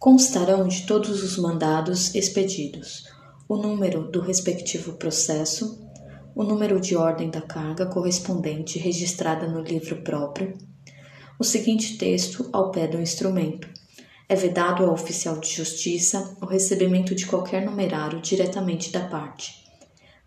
constarão de todos os mandados expedidos o número do respectivo processo, o número de ordem da carga correspondente registrada no livro próprio, o seguinte texto ao pé do instrumento. É vedado ao oficial de justiça o recebimento de qualquer numerário diretamente da parte.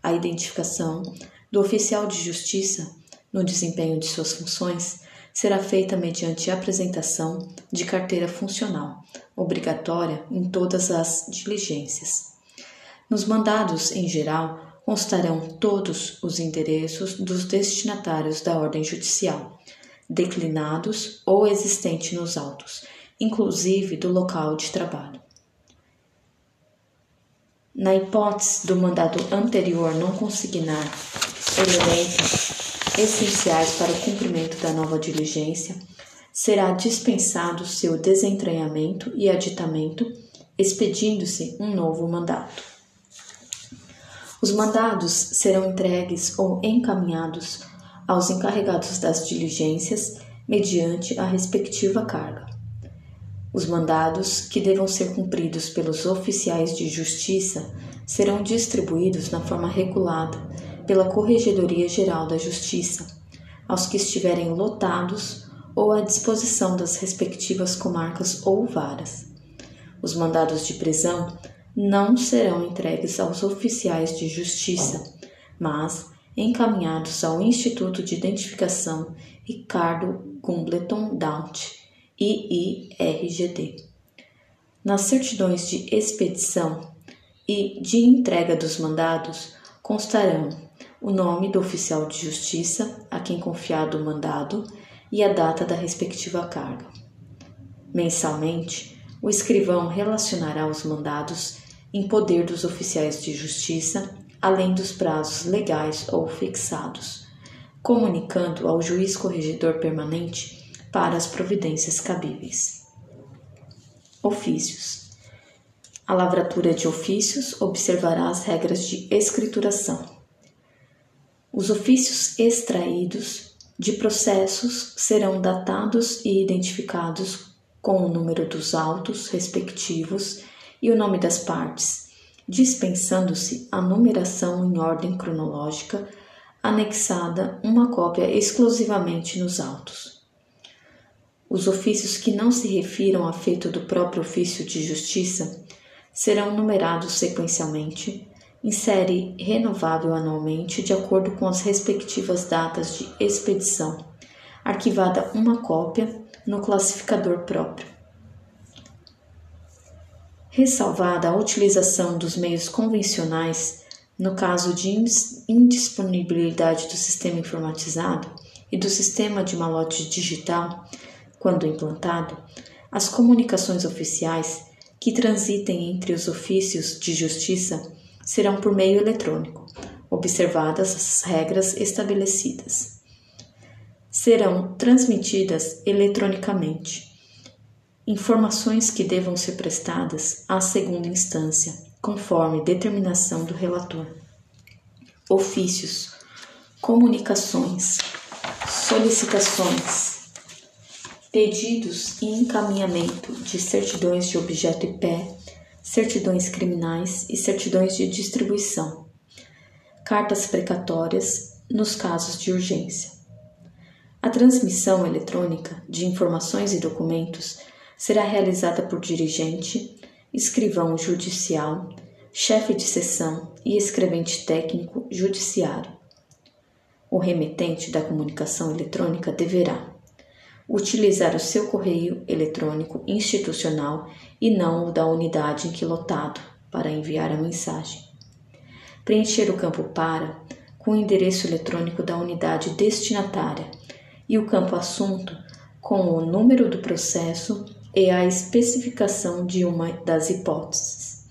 A identificação do oficial de justiça no desempenho de suas funções será feita mediante apresentação de carteira funcional, obrigatória em todas as diligências. Nos mandados, em geral, constarão todos os endereços dos destinatários da ordem judicial, declinados ou existentes nos autos, inclusive do local de trabalho. Na hipótese do mandado anterior não consignar elementos essenciais para o cumprimento da nova diligência, será dispensado seu desentranhamento e aditamento, expedindo-se um novo mandato. Os mandados serão entregues ou encaminhados aos encarregados das diligências mediante a respectiva carga. Os mandados, que devam ser cumpridos pelos oficiais de justiça, serão distribuídos na forma regulada pela Corregedoria Geral da Justiça, aos que estiverem lotados ou à disposição das respectivas comarcas ou varas. Os mandados de prisão não serão entregues aos oficiais de justiça, mas encaminhados ao Instituto de Identificação Ricardo Gumbleton Daunt, IIRGD. Nas certidões de expedição e de entrega dos mandados constarão o nome do oficial de justiça a quem confiado o mandado e a data da respectiva carga. Mensalmente, o escrivão relacionará os mandados em poder dos oficiais de justiça, além dos prazos legais ou fixados, comunicando ao juiz corregedor permanente para as providências cabíveis. Ofícios. A lavratura de ofícios observará as regras de escrituração os ofícios extraídos de processos serão datados e identificados com o número dos autos respectivos e o nome das partes, dispensando-se a numeração em ordem cronológica, anexada uma cópia exclusivamente nos autos. Os ofícios que não se refiram a feito do próprio ofício de justiça serão numerados sequencialmente série renovável anualmente de acordo com as respectivas datas de expedição, arquivada uma cópia no classificador próprio. Ressalvada a utilização dos meios convencionais no caso de indisponibilidade do sistema informatizado e do sistema de malote digital, quando implantado, as comunicações oficiais que transitem entre os ofícios de justiça serão por meio eletrônico, observadas as regras estabelecidas. Serão transmitidas eletronicamente informações que devam ser prestadas à segunda instância, conforme determinação do relator. Ofícios, comunicações, solicitações, pedidos e encaminhamento de certidões de objeto e pé certidões criminais e certidões de distribuição, cartas precatórias nos casos de urgência. A transmissão eletrônica de informações e documentos será realizada por dirigente, escrivão judicial, chefe de sessão e escrevente técnico judiciário. O remetente da comunicação eletrônica deverá utilizar o seu correio eletrônico institucional e não o da unidade em que lotado para enviar a mensagem. Preencher o campo para com o endereço eletrônico da unidade destinatária e o campo assunto com o número do processo e a especificação de uma das hipóteses.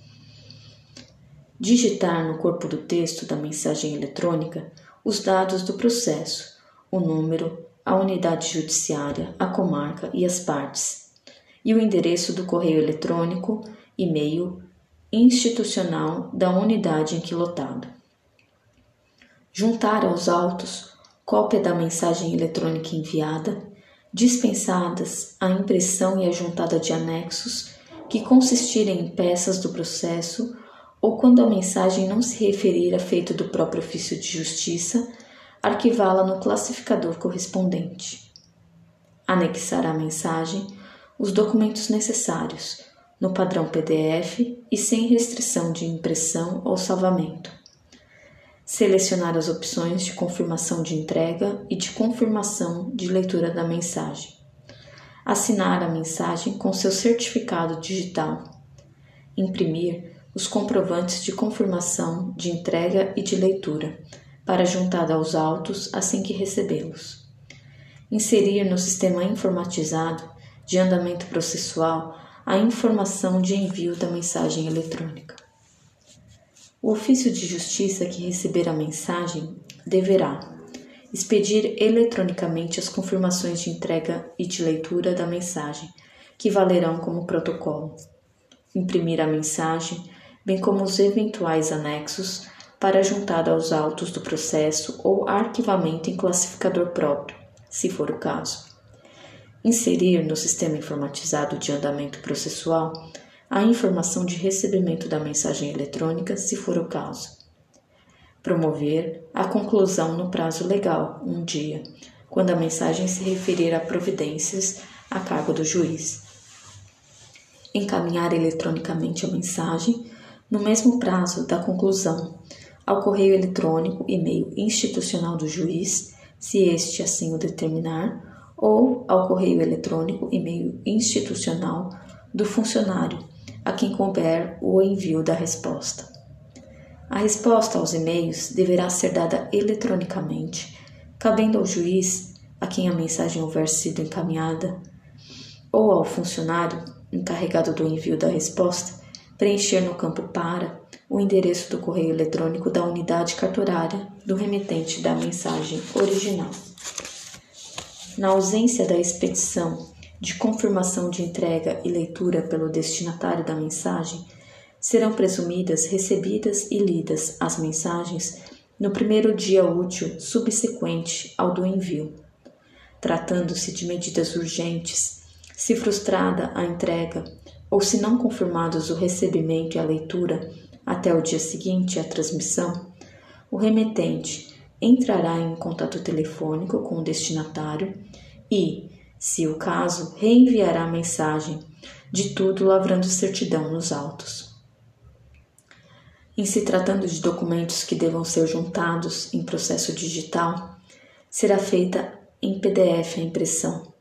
Digitar no corpo do texto da mensagem eletrônica os dados do processo, o número, a unidade judiciária, a comarca e as partes, e o endereço do correio eletrônico, e-mail institucional da unidade em que lotado. Juntar aos autos cópia da mensagem eletrônica enviada, dispensadas a impressão e a juntada de anexos que consistirem em peças do processo ou quando a mensagem não se referir a feito do próprio ofício de justiça, arquivá-la no classificador correspondente. Anexar à mensagem os documentos necessários, no padrão PDF e sem restrição de impressão ou salvamento. Selecionar as opções de confirmação de entrega e de confirmação de leitura da mensagem assinar a mensagem com seu certificado digital, imprimir os comprovantes de confirmação de entrega e de leitura, para juntada aos autos assim que recebê-los. Inserir no sistema informatizado de andamento processual a informação de envio da mensagem eletrônica. O ofício de justiça que receber a mensagem deverá expedir eletronicamente as confirmações de entrega e de leitura da mensagem, que valerão como protocolo. Imprimir a mensagem, bem como os eventuais anexos, para juntada aos autos do processo ou arquivamento em classificador próprio, se for o caso. Inserir no sistema informatizado de andamento processual a informação de recebimento da mensagem eletrônica, se for o caso promover a conclusão no prazo legal, um dia, quando a mensagem se referir a providências a cargo do juiz. Encaminhar eletronicamente a mensagem no mesmo prazo da conclusão ao correio eletrônico e meio institucional do juiz, se este assim o determinar, ou ao correio eletrônico e meio institucional do funcionário a quem couber o envio da resposta. A resposta aos e-mails deverá ser dada eletronicamente, cabendo ao juiz a quem a mensagem houver sido encaminhada, ou ao funcionário encarregado do envio da resposta, preencher no campo para o endereço do correio eletrônico da unidade cartorária do remetente da mensagem original. Na ausência da expedição de confirmação de entrega e leitura pelo destinatário da mensagem, serão presumidas recebidas e lidas as mensagens no primeiro dia útil subsequente ao do envio. Tratando-se de medidas urgentes, se frustrada a entrega ou se não confirmados o recebimento e a leitura até o dia seguinte à transmissão, o remetente entrará em contato telefônico com o destinatário e, se o caso, reenviará a mensagem, de tudo lavrando certidão nos autos. Em se tratando de documentos que devam ser juntados em processo digital, será feita em PDF a impressão.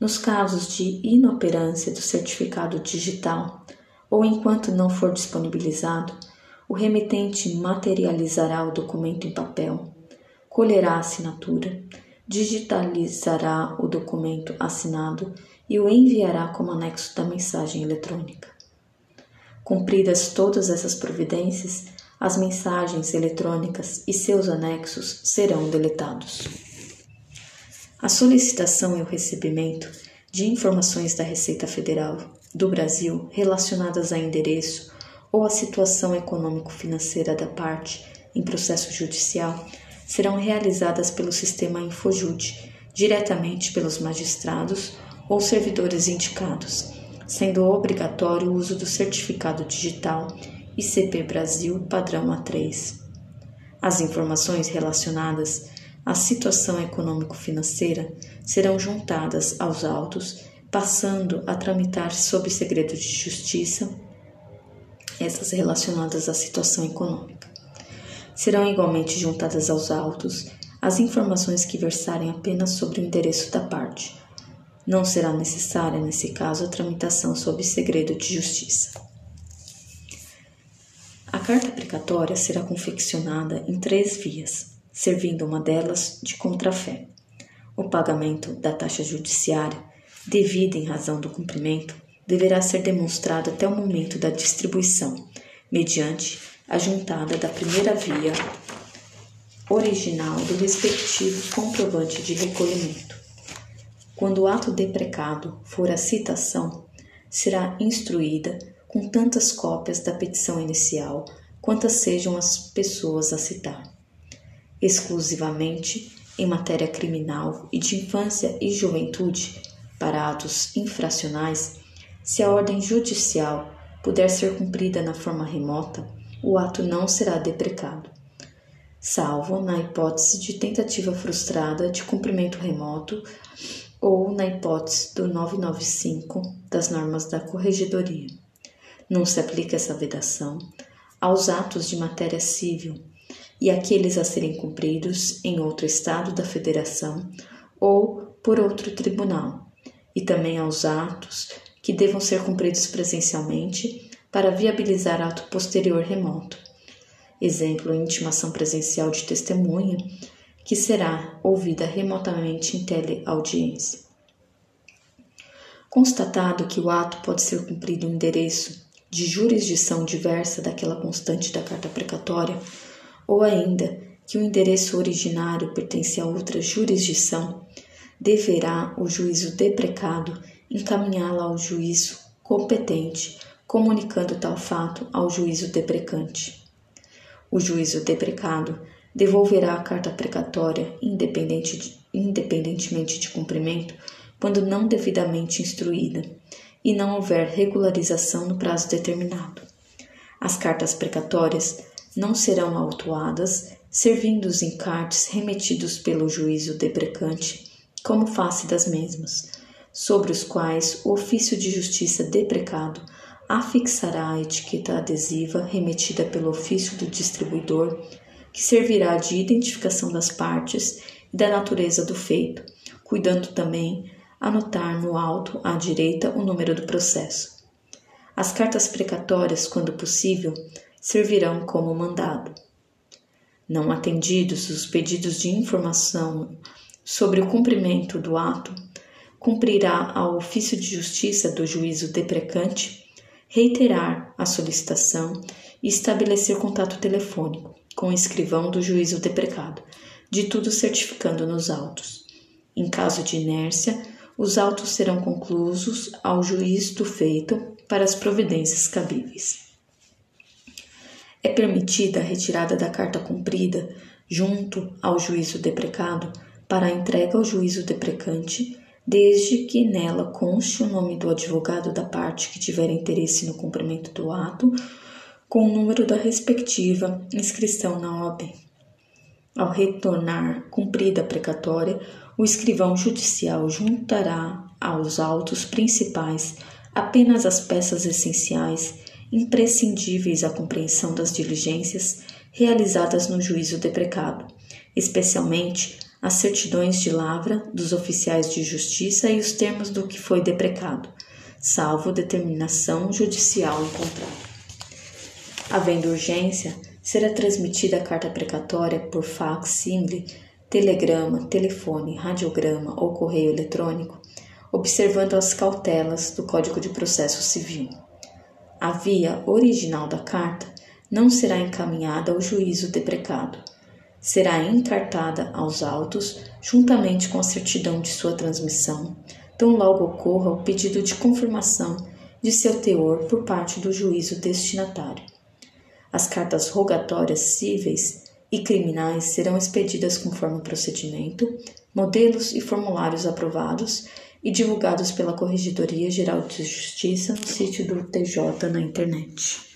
Nos casos de inoperância do certificado digital ou enquanto não for disponibilizado, o remetente materializará o documento em papel, colherá a assinatura, digitalizará o documento assinado e o enviará como anexo da mensagem eletrônica. Cumpridas todas essas providências, as mensagens eletrônicas e seus anexos serão deletados. A solicitação e o recebimento de informações da Receita Federal do Brasil relacionadas a endereço ou a situação econômico-financeira da parte em processo judicial serão realizadas pelo sistema InfoJude, diretamente pelos magistrados ou servidores indicados sendo obrigatório o uso do certificado digital ICP Brasil padrão A3. As informações relacionadas à situação econômico-financeira serão juntadas aos autos, passando a tramitar sob segredo de justiça essas relacionadas à situação econômica. Serão igualmente juntadas aos autos as informações que versarem apenas sobre o endereço da parte, não será necessária, nesse caso, a tramitação sob segredo de justiça. A carta precatória será confeccionada em três vias, servindo uma delas de contrafé. O pagamento da taxa judiciária, devida em razão do cumprimento, deverá ser demonstrado até o momento da distribuição, mediante a juntada da primeira via original do respectivo comprovante de recolhimento. Quando o ato deprecado for a citação, será instruída com tantas cópias da petição inicial quantas sejam as pessoas a citar. Exclusivamente em matéria criminal e de infância e juventude, para atos infracionais, Se a ordem judicial puder ser cumprida na forma remota, o ato não será deprecado, salvo na hipótese de tentativa frustrada de cumprimento remoto ou na hipótese do 995 das normas da Corregedoria. Não se aplica essa vedação aos atos de matéria civil e aqueles a serem cumpridos em outro estado da federação ou por outro tribunal, e também aos atos que devam ser cumpridos presencialmente para viabilizar ato posterior remoto. Exemplo, intimação presencial de testemunha, que será ouvida remotamente em teleaudiência. Constatado que o ato pode ser cumprido em endereço de jurisdição diversa daquela constante da carta precatória, ou ainda que o endereço originário pertence a outra jurisdição, deverá o juízo deprecado encaminhá-la ao juízo competente, comunicando tal fato ao juízo deprecante. O juízo deprecado devolverá a carta precatória independente de, independentemente de cumprimento quando não devidamente instruída e não houver regularização no prazo determinado. As cartas precatórias não serão autuadas, servindo os encartes remetidos pelo juízo deprecante como face das mesmas, sobre os quais o ofício de justiça deprecado afixará a etiqueta adesiva remetida pelo ofício do distribuidor, que servirá de identificação das partes e da natureza do feito, cuidando também anotar no alto à direita o número do processo. As cartas precatórias, quando possível, servirão como mandado. Não atendidos os pedidos de informação sobre o cumprimento do ato, cumprirá ao ofício de justiça do juízo deprecante reiterar a solicitação e estabelecer contato telefônico com o escrivão do juízo deprecado, de tudo certificando nos autos. Em caso de inércia, os autos serão conclusos ao juiz do feito para as providências cabíveis. É permitida a retirada da carta cumprida junto ao juízo deprecado para a entrega ao juízo deprecante, desde que nela conste o nome do advogado da parte que tiver interesse no cumprimento do ato, com o número da respectiva inscrição na OAB. Ao retornar cumprida a precatória, o escrivão judicial juntará aos autos principais apenas as peças essenciais imprescindíveis à compreensão das diligências realizadas no juízo deprecado, especialmente as certidões de lavra dos oficiais de justiça e os termos do que foi deprecado, salvo determinação judicial em contrário. Havendo urgência, será transmitida a carta precatória por fax simile, telegrama, telefone, radiograma ou correio eletrônico, observando as cautelas do Código de Processo Civil. A via original da carta não será encaminhada ao juízo deprecado, será encartada aos autos, juntamente com a certidão de sua transmissão, tão logo ocorra o pedido de confirmação de seu teor por parte do juízo destinatário. As cartas rogatórias cíveis e criminais serão expedidas conforme o procedimento, modelos e formulários aprovados e divulgados pela Corregedoria Geral de Justiça no sítio do TJ na internet.